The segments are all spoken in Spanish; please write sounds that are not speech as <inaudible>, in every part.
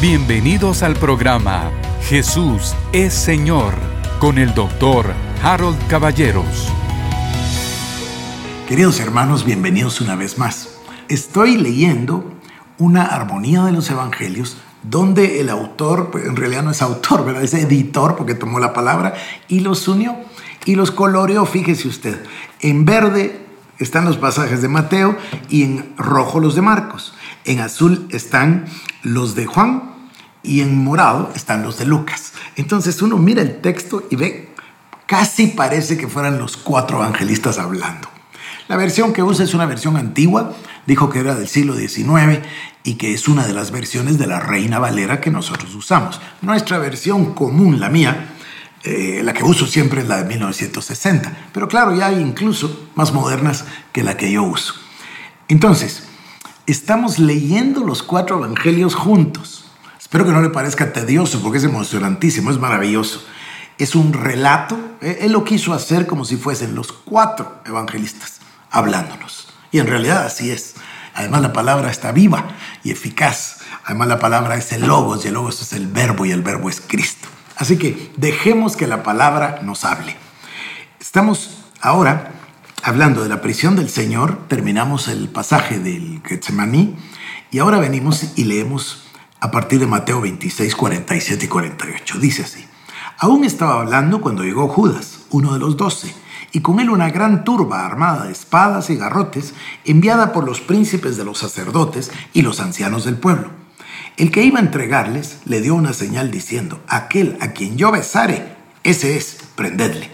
Bienvenidos al programa Jesús es Señor con el doctor Harold Caballeros. Queridos hermanos, bienvenidos una vez más. Estoy leyendo una armonía de los evangelios donde el autor, pues en realidad no es autor, <laughs> es editor porque tomó la palabra y los unió y los coloreó, fíjese usted. En verde están los pasajes de Mateo y en rojo los de Marcos. En azul están los de Juan y en morado están los de Lucas. Entonces uno mira el texto y ve, casi parece que fueran los cuatro evangelistas hablando. La versión que usa es una versión antigua, dijo que era del siglo XIX y que es una de las versiones de la Reina Valera que nosotros usamos. Nuestra versión común, la mía, eh, la que uso siempre es la de 1960, pero claro, ya hay incluso más modernas que la que yo uso. Entonces, estamos leyendo los cuatro evangelios juntos. Espero que no le parezca tedioso porque es emocionantísimo, es maravilloso. Es un relato, eh, él lo quiso hacer como si fuesen los cuatro evangelistas hablándonos. Y en realidad así es. Además la palabra está viva y eficaz. Además la palabra es el logos y el logos es el verbo y el verbo es Cristo. Así que dejemos que la palabra nos hable. Estamos ahora hablando de la prisión del Señor, terminamos el pasaje del Getsemaní y ahora venimos y leemos a partir de Mateo 26, 47 y 48. Dice así, aún estaba hablando cuando llegó Judas, uno de los doce, y con él una gran turba armada de espadas y garrotes, enviada por los príncipes de los sacerdotes y los ancianos del pueblo. El que iba a entregarles le dio una señal diciendo, aquel a quien yo besare, ese es, prendedle,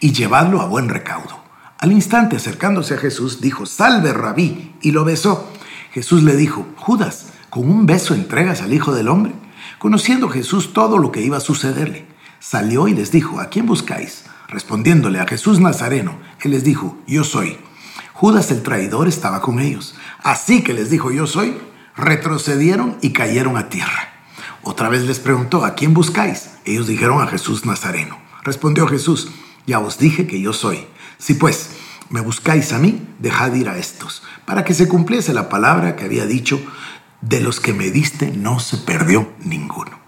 y llevadlo a buen recaudo. Al instante acercándose a Jesús, dijo, salve rabí, y lo besó. Jesús le dijo, Judas, ¿Con un beso entregas al Hijo del Hombre? Conociendo Jesús todo lo que iba a sucederle, salió y les dijo, ¿a quién buscáis? Respondiéndole a Jesús Nazareno, él les dijo, yo soy. Judas el traidor estaba con ellos. Así que les dijo, yo soy, retrocedieron y cayeron a tierra. Otra vez les preguntó, ¿a quién buscáis? Ellos dijeron a Jesús Nazareno. Respondió Jesús, ya os dije que yo soy. Si pues me buscáis a mí, dejad ir a estos, para que se cumpliese la palabra que había dicho, de los que me diste no se perdió ninguno.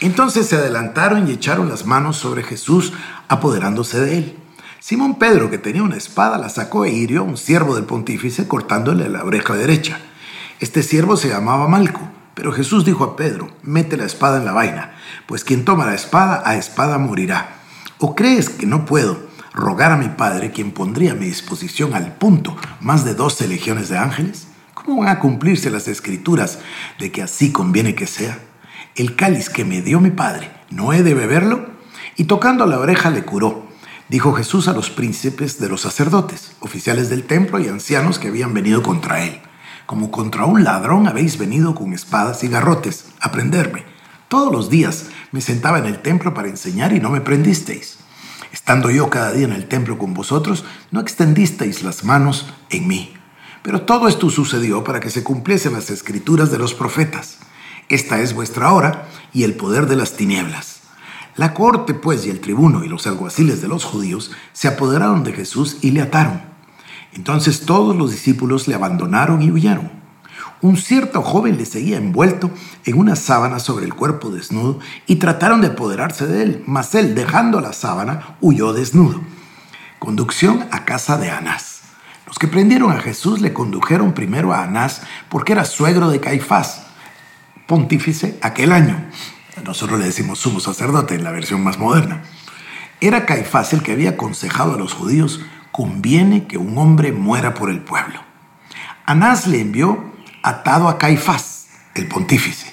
Entonces se adelantaron y echaron las manos sobre Jesús, apoderándose de él. Simón Pedro, que tenía una espada, la sacó e hirió a un siervo del pontífice cortándole la oreja derecha. Este siervo se llamaba Malco, pero Jesús dijo a Pedro, mete la espada en la vaina, pues quien toma la espada, a espada morirá. ¿O crees que no puedo rogar a mi Padre, quien pondría a mi disposición al punto más de doce legiones de ángeles? ¿Cómo van a cumplirse las escrituras de que así conviene que sea? El cáliz que me dio mi padre, ¿no he de beberlo? Y tocando la oreja le curó. Dijo Jesús a los príncipes de los sacerdotes, oficiales del templo y ancianos que habían venido contra él. Como contra un ladrón habéis venido con espadas y garrotes a prenderme. Todos los días me sentaba en el templo para enseñar y no me prendisteis. Estando yo cada día en el templo con vosotros, no extendisteis las manos en mí. Pero todo esto sucedió para que se cumpliesen las escrituras de los profetas. Esta es vuestra hora y el poder de las tinieblas. La corte, pues, y el tribuno y los alguaciles de los judíos se apoderaron de Jesús y le ataron. Entonces todos los discípulos le abandonaron y huyeron. Un cierto joven le seguía envuelto en una sábana sobre el cuerpo desnudo y trataron de apoderarse de él, mas él, dejando la sábana, huyó desnudo. Conducción a casa de Anás. Los que prendieron a Jesús le condujeron primero a Anás porque era suegro de Caifás, pontífice aquel año. Nosotros le decimos sumo sacerdote en la versión más moderna. Era Caifás el que había aconsejado a los judíos, conviene que un hombre muera por el pueblo. Anás le envió atado a Caifás, el pontífice.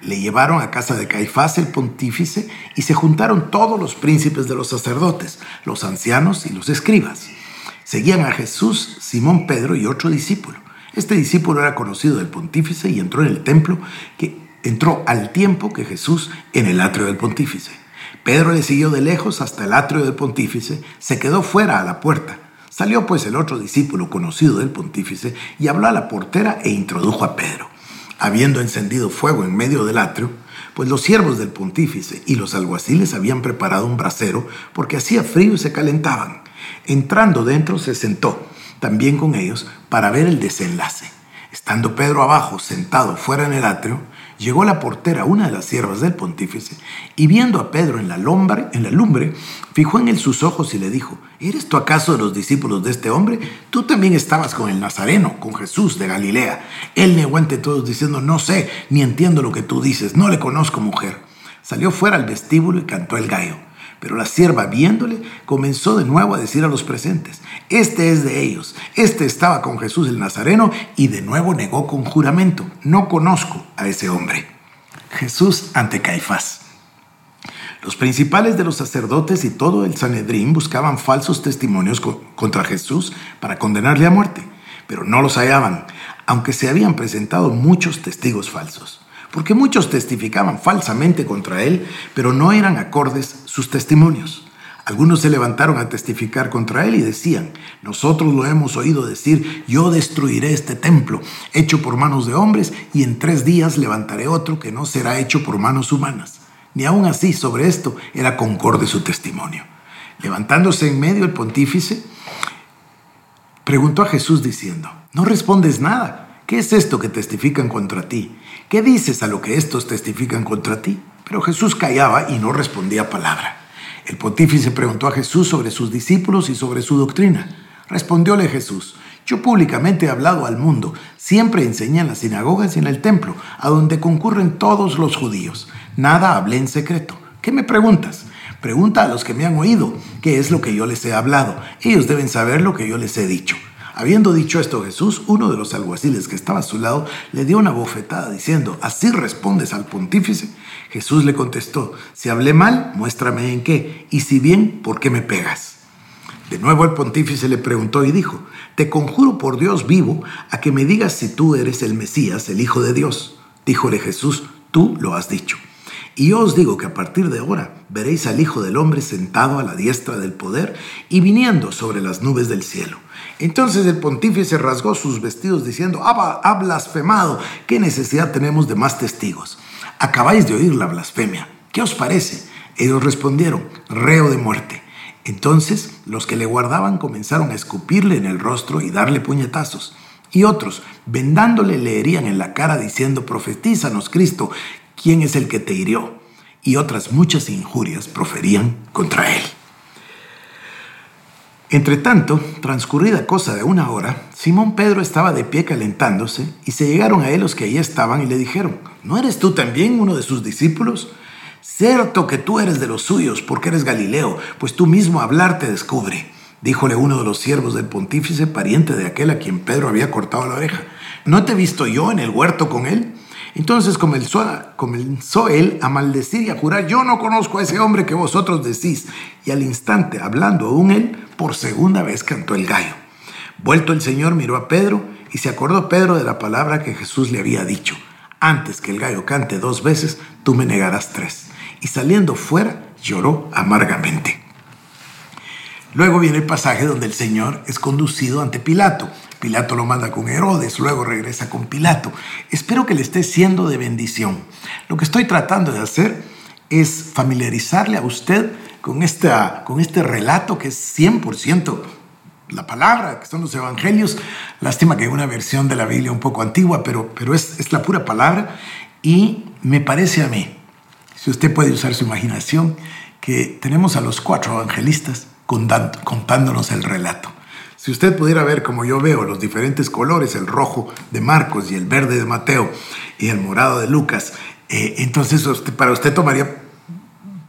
Le llevaron a casa de Caifás, el pontífice, y se juntaron todos los príncipes de los sacerdotes, los ancianos y los escribas. Seguían a Jesús, Simón Pedro y otro discípulo. Este discípulo era conocido del pontífice y entró en el templo que entró al tiempo que Jesús en el atrio del pontífice. Pedro le siguió de lejos hasta el atrio del pontífice, se quedó fuera a la puerta. Salió pues el otro discípulo conocido del pontífice y habló a la portera e introdujo a Pedro. Habiendo encendido fuego en medio del atrio, pues los siervos del pontífice y los alguaciles habían preparado un brasero porque hacía frío y se calentaban. Entrando dentro se sentó también con ellos para ver el desenlace. Estando Pedro abajo, sentado fuera en el atrio, llegó la portera, una de las siervas del pontífice, y viendo a Pedro en la, en la lumbre, fijó en él sus ojos y le dijo, ¿eres tú acaso de los discípulos de este hombre? Tú también estabas con el Nazareno, con Jesús de Galilea. Él negó ante todos diciendo, no sé, ni entiendo lo que tú dices, no le conozco mujer. Salió fuera al vestíbulo y cantó el gallo. Pero la sierva, viéndole, comenzó de nuevo a decir a los presentes, este es de ellos, este estaba con Jesús el Nazareno y de nuevo negó con juramento, no conozco a ese hombre. Jesús ante Caifás. Los principales de los sacerdotes y todo el Sanedrín buscaban falsos testimonios contra Jesús para condenarle a muerte, pero no los hallaban, aunque se habían presentado muchos testigos falsos porque muchos testificaban falsamente contra él, pero no eran acordes sus testimonios. Algunos se levantaron a testificar contra él y decían, nosotros lo hemos oído decir, yo destruiré este templo, hecho por manos de hombres, y en tres días levantaré otro que no será hecho por manos humanas. Ni aun así sobre esto era concorde su testimonio. Levantándose en medio el pontífice, preguntó a Jesús diciendo, no respondes nada. ¿Qué es esto que testifican contra ti? ¿Qué dices a lo que estos testifican contra ti? Pero Jesús callaba y no respondía palabra. El pontífice preguntó a Jesús sobre sus discípulos y sobre su doctrina. Respondióle Jesús, yo públicamente he hablado al mundo, siempre enseñé en las sinagogas y en el templo, a donde concurren todos los judíos. Nada hablé en secreto. ¿Qué me preguntas? Pregunta a los que me han oído, qué es lo que yo les he hablado. Ellos deben saber lo que yo les he dicho. Habiendo dicho esto Jesús, uno de los alguaciles que estaba a su lado le dio una bofetada diciendo, ¿así respondes al pontífice? Jesús le contestó, si hablé mal, muéstrame en qué, y si bien, ¿por qué me pegas? De nuevo el pontífice le preguntó y dijo, te conjuro por Dios vivo a que me digas si tú eres el Mesías, el Hijo de Dios. Díjole Jesús, tú lo has dicho. Y yo os digo que a partir de ahora veréis al Hijo del Hombre sentado a la diestra del poder y viniendo sobre las nubes del cielo. Entonces el pontífice rasgó sus vestidos diciendo, ha blasfemado, ¿qué necesidad tenemos de más testigos? Acabáis de oír la blasfemia, ¿qué os parece? Ellos respondieron, reo de muerte. Entonces los que le guardaban comenzaron a escupirle en el rostro y darle puñetazos. Y otros, vendándole, le herían en la cara diciendo, profetízanos Cristo, ¿quién es el que te hirió? Y otras muchas injurias proferían contra él. Entre tanto, transcurrida cosa de una hora, Simón Pedro estaba de pie calentándose y se llegaron a él los que allí estaban y le dijeron, ¿no eres tú también uno de sus discípulos? Cierto que tú eres de los suyos porque eres Galileo, pues tú mismo hablar te descubre. Díjole uno de los siervos del pontífice, pariente de aquel a quien Pedro había cortado la oreja. ¿No te he visto yo en el huerto con él? Entonces comenzó, él a maldecir y a jurar, yo no conozco a ese hombre que vosotros decís. Y al instante, hablando aún él, por segunda vez cantó el gallo. Vuelto el Señor miró a Pedro y se acordó Pedro de la palabra que Jesús le había dicho. Antes que el gallo cante dos veces, tú me negarás tres. Y saliendo fuera, lloró amargamente. Luego viene el pasaje donde el Señor es conducido ante Pilato. Pilato lo manda con Herodes, luego regresa con Pilato. Espero que le esté siendo de bendición. Lo que estoy tratando de hacer es familiarizarle a usted con, esta, con este relato que es 100% la palabra, que son los evangelios. Lástima que hay una versión de la Biblia un poco antigua, pero, pero es, es la pura palabra. Y me parece a mí, si usted puede usar su imaginación, que tenemos a los cuatro evangelistas contándonos el relato. Si usted pudiera ver como yo veo los diferentes colores, el rojo de Marcos y el verde de Mateo y el morado de Lucas, eh, entonces para usted tomaría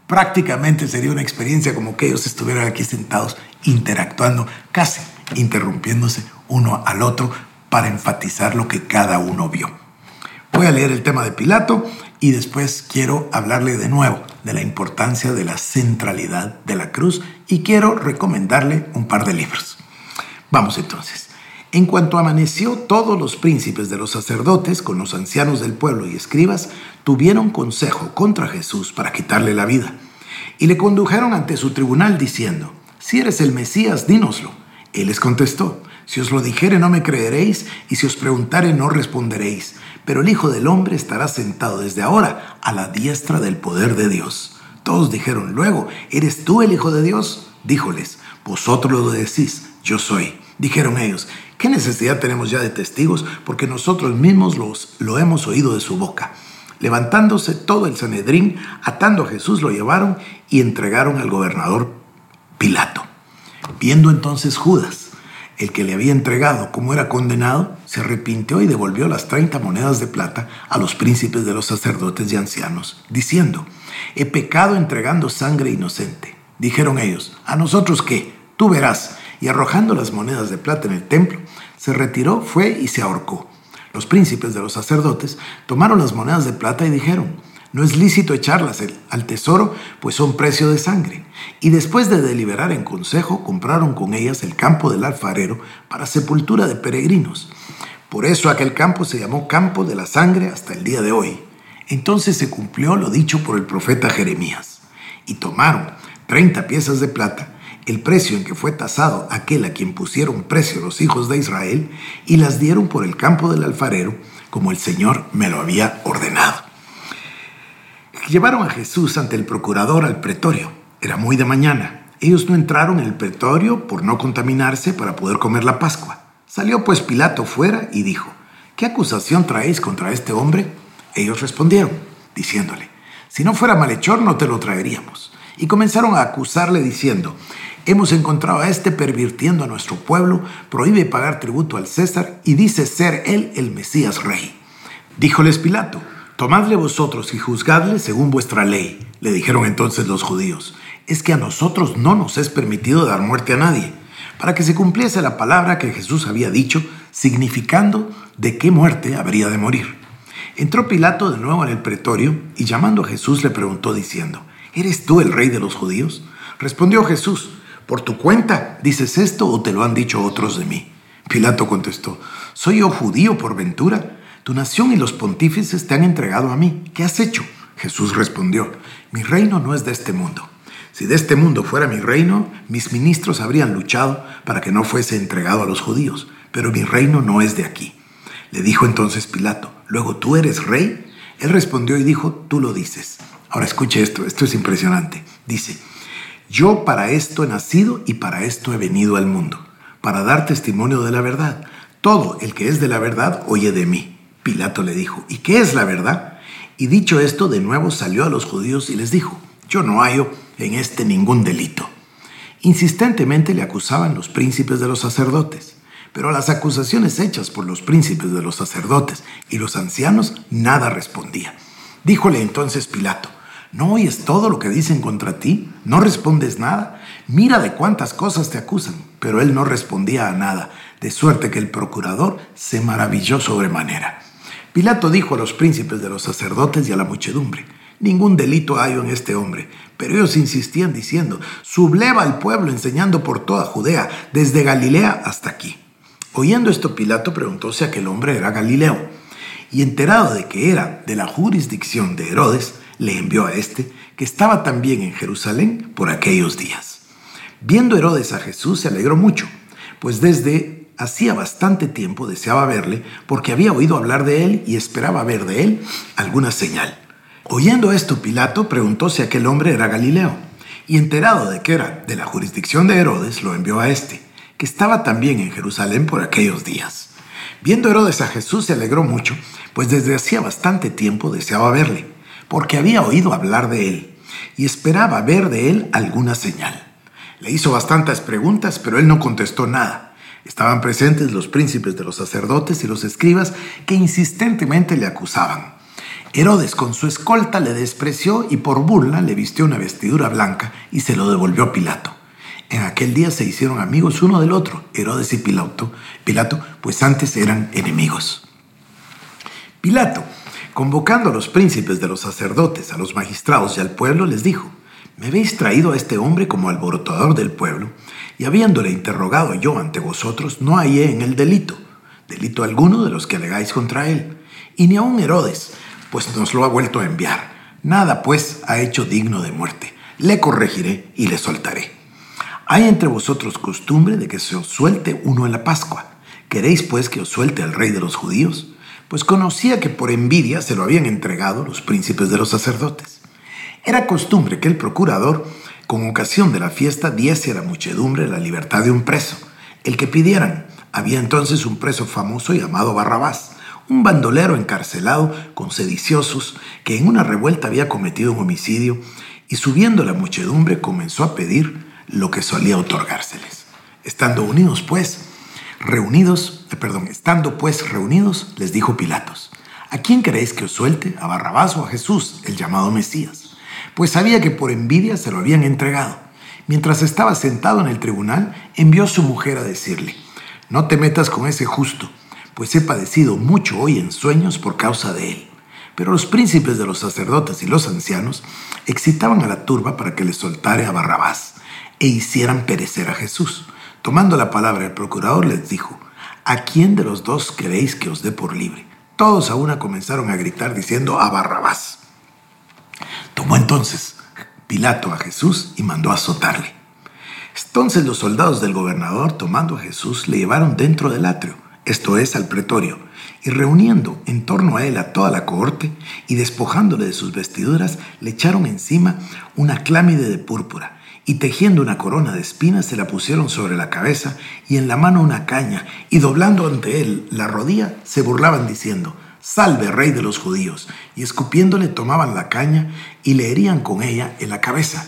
prácticamente sería una experiencia como que ellos estuvieran aquí sentados interactuando, casi interrumpiéndose uno al otro para enfatizar lo que cada uno vio. Voy a leer el tema de Pilato y después quiero hablarle de nuevo de la importancia de la centralidad de la cruz y quiero recomendarle un par de libros. Vamos entonces. En cuanto amaneció, todos los príncipes de los sacerdotes, con los ancianos del pueblo y escribas, tuvieron consejo contra Jesús para quitarle la vida. Y le condujeron ante su tribunal diciendo, si eres el Mesías, dínoslo. Él les contestó, si os lo dijere no me creeréis, y si os preguntare no responderéis, pero el Hijo del Hombre estará sentado desde ahora a la diestra del poder de Dios. Todos dijeron luego, ¿eres tú el Hijo de Dios? Díjoles, vosotros lo decís, yo soy. Dijeron ellos, ¿qué necesidad tenemos ya de testigos? Porque nosotros mismos los, lo hemos oído de su boca. Levantándose todo el Sanedrín, atando a Jesús, lo llevaron y entregaron al gobernador Pilato. Viendo entonces Judas, el que le había entregado como era condenado, se arrepintió y devolvió las 30 monedas de plata a los príncipes de los sacerdotes y ancianos, diciendo, he pecado entregando sangre inocente. Dijeron ellos, ¿a nosotros qué? Tú verás. Y arrojando las monedas de plata en el templo, se retiró, fue y se ahorcó. Los príncipes de los sacerdotes tomaron las monedas de plata y dijeron, no es lícito echarlas al tesoro, pues son precio de sangre. Y después de deliberar en consejo, compraron con ellas el campo del alfarero para sepultura de peregrinos. Por eso aquel campo se llamó campo de la sangre hasta el día de hoy. Entonces se cumplió lo dicho por el profeta Jeremías. Y tomaron treinta piezas de plata, el precio en que fue tasado aquel a quien pusieron precio los hijos de Israel, y las dieron por el campo del alfarero, como el Señor me lo había ordenado. Llevaron a Jesús ante el procurador al pretorio. Era muy de mañana. Ellos no entraron en el pretorio por no contaminarse para poder comer la Pascua. Salió pues Pilato fuera y dijo, ¿qué acusación traéis contra este hombre? Ellos respondieron, diciéndole, si no fuera malhechor no te lo traeríamos. Y comenzaron a acusarle diciendo, hemos encontrado a este pervirtiendo a nuestro pueblo, prohíbe pagar tributo al César y dice ser él el Mesías rey. Díjoles Pilato, Tomadle vosotros y juzgadle según vuestra ley, le dijeron entonces los judíos. Es que a nosotros no nos es permitido dar muerte a nadie, para que se cumpliese la palabra que Jesús había dicho, significando de qué muerte habría de morir. Entró Pilato de nuevo en el pretorio y llamando a Jesús le preguntó diciendo, ¿Eres tú el rey de los judíos? Respondió Jesús, ¿por tu cuenta dices esto o te lo han dicho otros de mí? Pilato contestó, ¿soy yo judío por ventura? Tu nación y los pontífices te han entregado a mí. ¿Qué has hecho? Jesús respondió, mi reino no es de este mundo. Si de este mundo fuera mi reino, mis ministros habrían luchado para que no fuese entregado a los judíos, pero mi reino no es de aquí. Le dijo entonces Pilato, luego tú eres rey. Él respondió y dijo, tú lo dices. Ahora escuche esto, esto es impresionante. Dice, yo para esto he nacido y para esto he venido al mundo, para dar testimonio de la verdad. Todo el que es de la verdad oye de mí. Pilato le dijo, ¿y qué es la verdad? Y dicho esto, de nuevo salió a los judíos y les dijo, yo no hallo en este ningún delito. Insistentemente le acusaban los príncipes de los sacerdotes, pero a las acusaciones hechas por los príncipes de los sacerdotes y los ancianos nada respondía. Díjole entonces Pilato, ¿no oyes todo lo que dicen contra ti? ¿No respondes nada? Mira de cuántas cosas te acusan. Pero él no respondía a nada, de suerte que el procurador se maravilló sobremanera. Pilato dijo a los príncipes de los sacerdotes y a la muchedumbre, ningún delito hay en este hombre. Pero ellos insistían diciendo, subleva al pueblo enseñando por toda Judea, desde Galilea hasta aquí. Oyendo esto, Pilato preguntó si aquel hombre era Galileo. Y enterado de que era de la jurisdicción de Herodes, le envió a este, que estaba también en Jerusalén por aquellos días. Viendo Herodes a Jesús se alegró mucho, pues desde hacía bastante tiempo deseaba verle porque había oído hablar de él y esperaba ver de él alguna señal. Oyendo esto, Pilato preguntó si aquel hombre era Galileo, y enterado de que era de la jurisdicción de Herodes, lo envió a este, que estaba también en Jerusalén por aquellos días. Viendo Herodes a Jesús se alegró mucho, pues desde hacía bastante tiempo deseaba verle, porque había oído hablar de él, y esperaba ver de él alguna señal. Le hizo bastantes preguntas, pero él no contestó nada Estaban presentes los príncipes de los sacerdotes y los escribas que insistentemente le acusaban. Herodes con su escolta le despreció y por burla le vistió una vestidura blanca y se lo devolvió a Pilato. En aquel día se hicieron amigos uno del otro, Herodes y Pilato, Pilato, pues antes eran enemigos. Pilato, convocando a los príncipes de los sacerdotes, a los magistrados y al pueblo, les dijo, me habéis traído a este hombre como alborotador del pueblo, y habiéndole interrogado yo ante vosotros, no hallé en él delito, delito alguno de los que alegáis contra él, y ni aun Herodes, pues nos lo ha vuelto a enviar. Nada, pues, ha hecho digno de muerte. Le corregiré y le soltaré. ¿Hay entre vosotros costumbre de que se os suelte uno en la Pascua? ¿Queréis, pues, que os suelte el rey de los judíos? Pues conocía que por envidia se lo habían entregado los príncipes de los sacerdotes. Era costumbre que el procurador, con ocasión de la fiesta, diese a la muchedumbre la libertad de un preso, el que pidieran. Había entonces un preso famoso llamado Barrabás, un bandolero encarcelado con sediciosos que en una revuelta había cometido un homicidio y subiendo la muchedumbre comenzó a pedir lo que solía otorgárseles. Estando unidos pues, reunidos, eh, perdón, estando pues reunidos, les dijo Pilatos, ¿a quién queréis que os suelte? ¿A Barrabás o a Jesús, el llamado Mesías? Pues sabía que por envidia se lo habían entregado. Mientras estaba sentado en el tribunal, envió su mujer a decirle, no te metas con ese justo, pues he padecido mucho hoy en sueños por causa de él. Pero los príncipes de los sacerdotes y los ancianos excitaban a la turba para que le soltare a Barrabás e hicieran perecer a Jesús. Tomando la palabra el procurador les dijo, ¿a quién de los dos queréis que os dé por libre? Todos a una comenzaron a gritar diciendo a Barrabás. Tomó entonces Pilato a Jesús y mandó azotarle. Entonces los soldados del gobernador, tomando a Jesús, le llevaron dentro del atrio, esto es, al pretorio, y reuniendo en torno a él a toda la cohorte y despojándole de sus vestiduras, le echaron encima una clámide de púrpura y tejiendo una corona de espinas se la pusieron sobre la cabeza y en la mano una caña y doblando ante él la rodilla se burlaban diciendo, Salve, rey de los judíos, y escupiéndole tomaban la caña y le herían con ella en la cabeza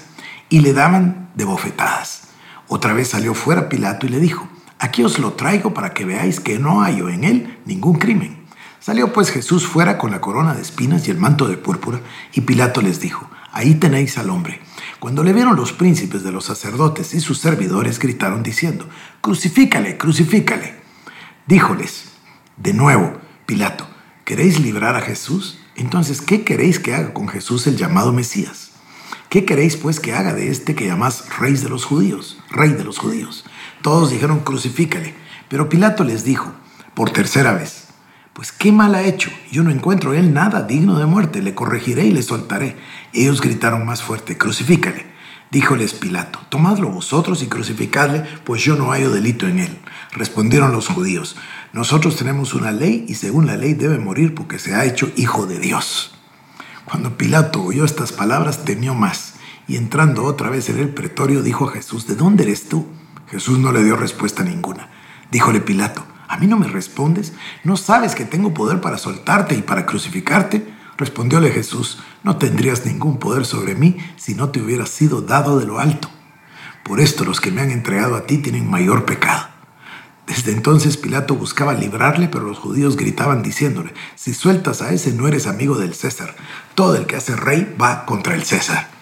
y le daban de bofetadas. Otra vez salió fuera Pilato y le dijo, Aquí os lo traigo para que veáis que no hallo en él ningún crimen. Salió pues Jesús fuera con la corona de espinas y el manto de púrpura, y Pilato les dijo, Ahí tenéis al hombre. Cuando le vieron los príncipes de los sacerdotes y sus servidores, gritaron diciendo, Crucifícale, crucifícale. Díjoles, de nuevo, Pilato, ¿queréis librar a Jesús? Entonces, ¿qué queréis que haga con Jesús el llamado Mesías? ¿Qué queréis pues que haga de este que llamás rey de los judíos? Rey de los judíos. Todos dijeron, crucifícale. Pero Pilato les dijo, por tercera vez, pues qué mal ha hecho. Yo no encuentro en él nada digno de muerte. Le corregiré y le soltaré. Ellos gritaron más fuerte, crucifícale. Díjoles Pilato, tomadlo vosotros y crucificadle, pues yo no hallo delito en él. Respondieron los judíos, nosotros tenemos una ley y según la ley debe morir porque se ha hecho hijo de Dios. Cuando Pilato oyó estas palabras, temió más y entrando otra vez en el pretorio dijo a Jesús, ¿de dónde eres tú? Jesús no le dio respuesta ninguna. Díjole Pilato, ¿a mí no me respondes? ¿No sabes que tengo poder para soltarte y para crucificarte? Respondióle Jesús, no tendrías ningún poder sobre mí si no te hubiera sido dado de lo alto. Por esto los que me han entregado a ti tienen mayor pecado. Desde entonces Pilato buscaba librarle, pero los judíos gritaban diciéndole, si sueltas a ese no eres amigo del César, todo el que hace rey va contra el César.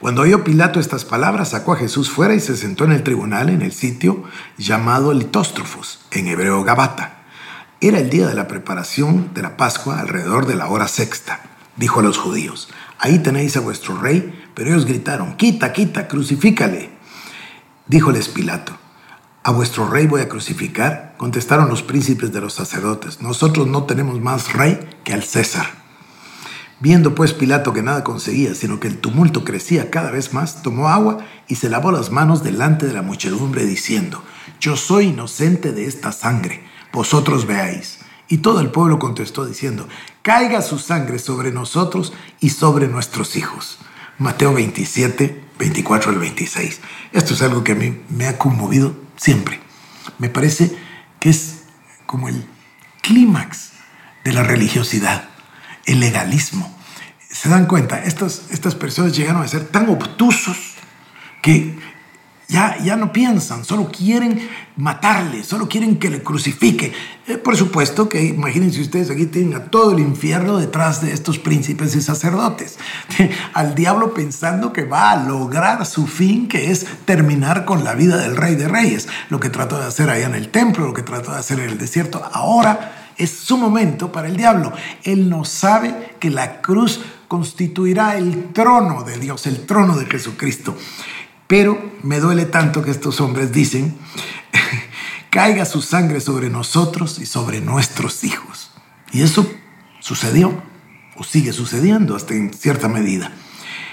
Cuando oyó Pilato estas palabras, sacó a Jesús fuera y se sentó en el tribunal en el sitio llamado Litóstrofos, en hebreo Gabata. Era el día de la preparación de la Pascua alrededor de la hora sexta. Dijo a los judíos, ahí tenéis a vuestro rey, pero ellos gritaron, quita, quita, crucifícale. Díjoles Pilato, ¿A vuestro rey voy a crucificar? Contestaron los príncipes de los sacerdotes. Nosotros no tenemos más rey que al César. Viendo pues Pilato que nada conseguía, sino que el tumulto crecía cada vez más, tomó agua y se lavó las manos delante de la muchedumbre, diciendo, Yo soy inocente de esta sangre, vosotros veáis. Y todo el pueblo contestó diciendo, Caiga su sangre sobre nosotros y sobre nuestros hijos. Mateo 27, 24 al 26. Esto es algo que a mí me ha conmovido siempre. Me parece que es como el clímax de la religiosidad, el legalismo. Se dan cuenta, estas, estas personas llegaron a ser tan obtusos que ya, ya no piensan, solo quieren matarle, solo quieren que le crucifique. Eh, por supuesto que imagínense ustedes, aquí tienen a todo el infierno detrás de estos príncipes y sacerdotes. <laughs> Al diablo pensando que va a lograr su fin, que es terminar con la vida del rey de reyes. Lo que trató de hacer allá en el templo, lo que trató de hacer en el desierto. Ahora es su momento para el diablo. Él no sabe que la cruz constituirá el trono de Dios, el trono de Jesucristo. Pero me duele tanto que estos hombres dicen, <laughs> caiga su sangre sobre nosotros y sobre nuestros hijos. Y eso sucedió, o sigue sucediendo hasta en cierta medida.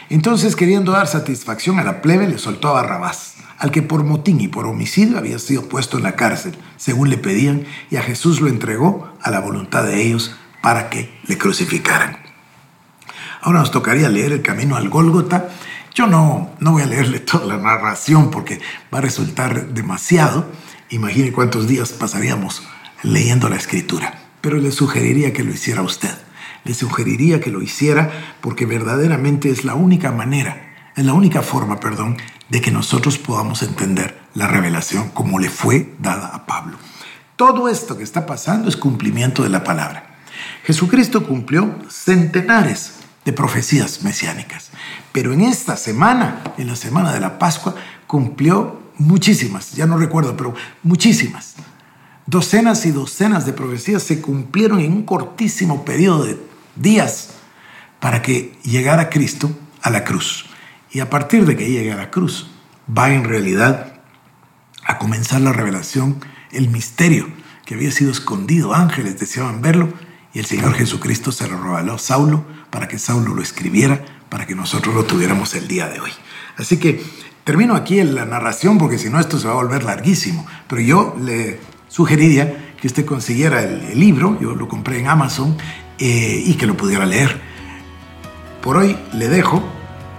Entonces, queriendo dar satisfacción a la plebe, le soltó a Barrabás, al que por motín y por homicidio había sido puesto en la cárcel, según le pedían, y a Jesús lo entregó a la voluntad de ellos para que le crucificaran. Ahora nos tocaría leer el camino al Gólgota Yo no, no voy a leerle <laughs> toda la narración porque va a resultar demasiado. Imagine cuántos días pasaríamos leyendo la escritura. Pero le sugeriría que lo hiciera usted. Le sugeriría que lo hiciera porque verdaderamente es la única manera, es la única forma, perdón, de que nosotros podamos entender la revelación como le fue dada a Pablo. Todo esto que está pasando es cumplimiento de la palabra. Jesucristo cumplió centenares de profecías mesiánicas, pero en esta semana, en la semana de la Pascua, cumplió muchísimas, ya no recuerdo, pero muchísimas. Docenas y docenas de profecías se cumplieron en un cortísimo periodo de días para que llegara Cristo a la cruz. Y a partir de que llegue a la cruz, va en realidad a comenzar la revelación, el misterio que había sido escondido. Ángeles deseaban verlo y el Señor Jesucristo se lo reveló a Saulo para que Saulo lo escribiera, para que nosotros lo tuviéramos el día de hoy. Así que termino aquí en la narración porque si no esto se va a volver larguísimo. Pero yo le sugeriría que usted consiguiera el, libro, yo lo compré en Amazon, eh, y que lo pudiera leer. Por hoy le dejo